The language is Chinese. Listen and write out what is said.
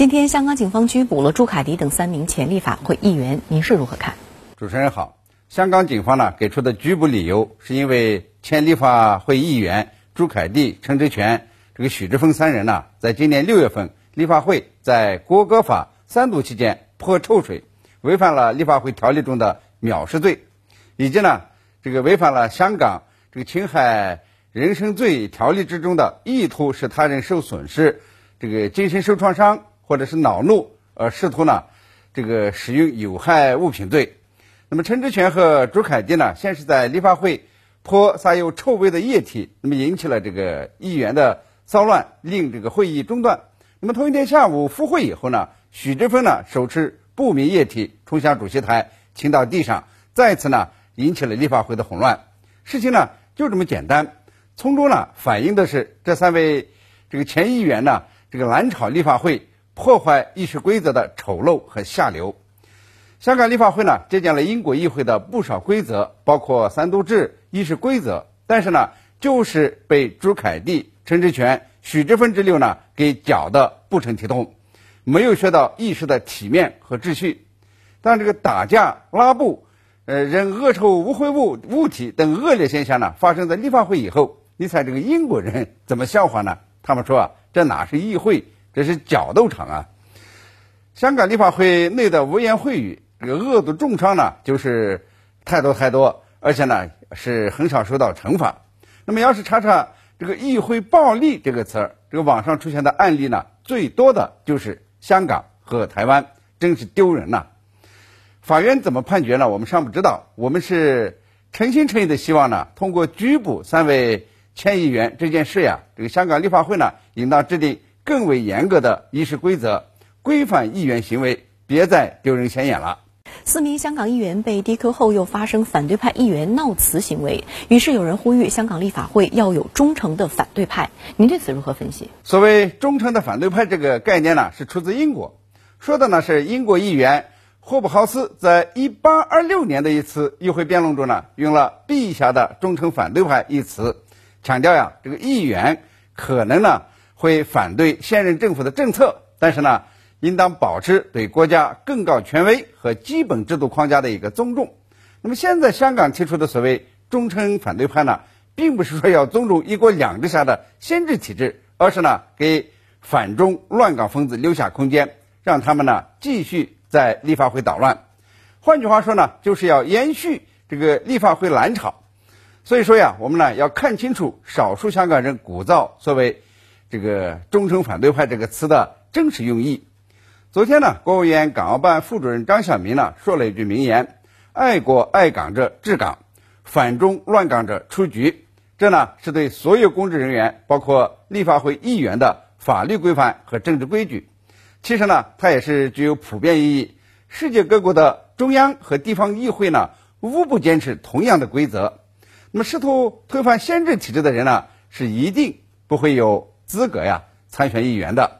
今天，香港警方拘捕了朱凯迪等三名前立法会议员，您是如何看？主持人好，香港警方呢给出的拘捕理由是因为前立法会议员朱凯迪、陈志全、这个许志峰三人呢，在今年六月份，立法会在国歌法三读期间泼臭水，违反了立法会条例中的藐视罪，以及呢，这个违反了香港这个侵害人身罪条例之中的意图使他人受损失，这个精神受创伤。或者是恼怒，呃，试图呢，这个使用有害物品罪。那么陈志全和朱凯迪呢，先是在立法会泼撒有臭味的液体，那么引起了这个议员的骚乱，令这个会议中断。那么同一天下午复会以后呢，许志峰呢手持不明液体冲向主席台，倾到地上，再次呢引起了立法会的混乱。事情呢就这么简单，从中呢反映的是这三位这个前议员呢这个蓝炒立法会。破坏议事规则的丑陋和下流。香港立法会呢，借鉴了英国议会的不少规则，包括三读制议事规则，但是呢，就是被朱凯蒂、陈志全、许志芬之流呢给搅得不成体统，没有学到议事的体面和秩序。当这个打架、拉布、呃扔恶臭污秽物物体等恶劣现象呢发生在立法会以后，你猜这个英国人怎么笑话呢？他们说啊，这哪是议会？这是角斗场啊！香港立法会内的污言秽语，这个恶毒重伤呢，就是太多太多，而且呢是很少受到惩罚。那么，要是查查这个“议会暴力”这个词儿，这个网上出现的案例呢，最多的就是香港和台湾，真是丢人呐！法院怎么判决呢？我们尚不知道。我们是诚心诚意的希望呢，通过拘捕三位前议员这件事呀，这个香港立法会呢，应当制定。更为严格的议事规则，规范议员行为，别再丢人现眼了。四名香港议员被 DQ 后，又发生反对派议员闹辞行为，于是有人呼吁香港立法会要有忠诚的反对派。您对此如何分析？所谓忠诚的反对派这个概念呢，是出自英国，说的呢是英国议员霍布豪斯在一八二六年的一次议会辩论中呢，用了“陛下的忠诚反对派”一词，强调呀，这个议员可能呢。会反对现任政府的政策，但是呢，应当保持对国家更高权威和基本制度框架的一个尊重。那么现在香港提出的所谓忠诚反对派呢，并不是说要尊重一国两制下的先制体制，而是呢给反中乱港分子留下空间，让他们呢继续在立法会捣乱。换句话说呢，就是要延续这个立法会蓝潮。所以说呀，我们呢要看清楚少数香港人鼓噪所谓。这个“忠诚反对派”这个词的真实用意。昨天呢，国务院港澳办副主任张晓明呢说了一句名言：“爱国爱港者治港，反中乱港者出局。”这呢是对所有公职人员，包括立法会议员的法律规范和政治规矩。其实呢，它也是具有普遍意义。世界各国的中央和地方议会呢，无不坚持同样的规则。那么，试图推翻先制体制的人呢，是一定不会有。资格呀，参选议员的。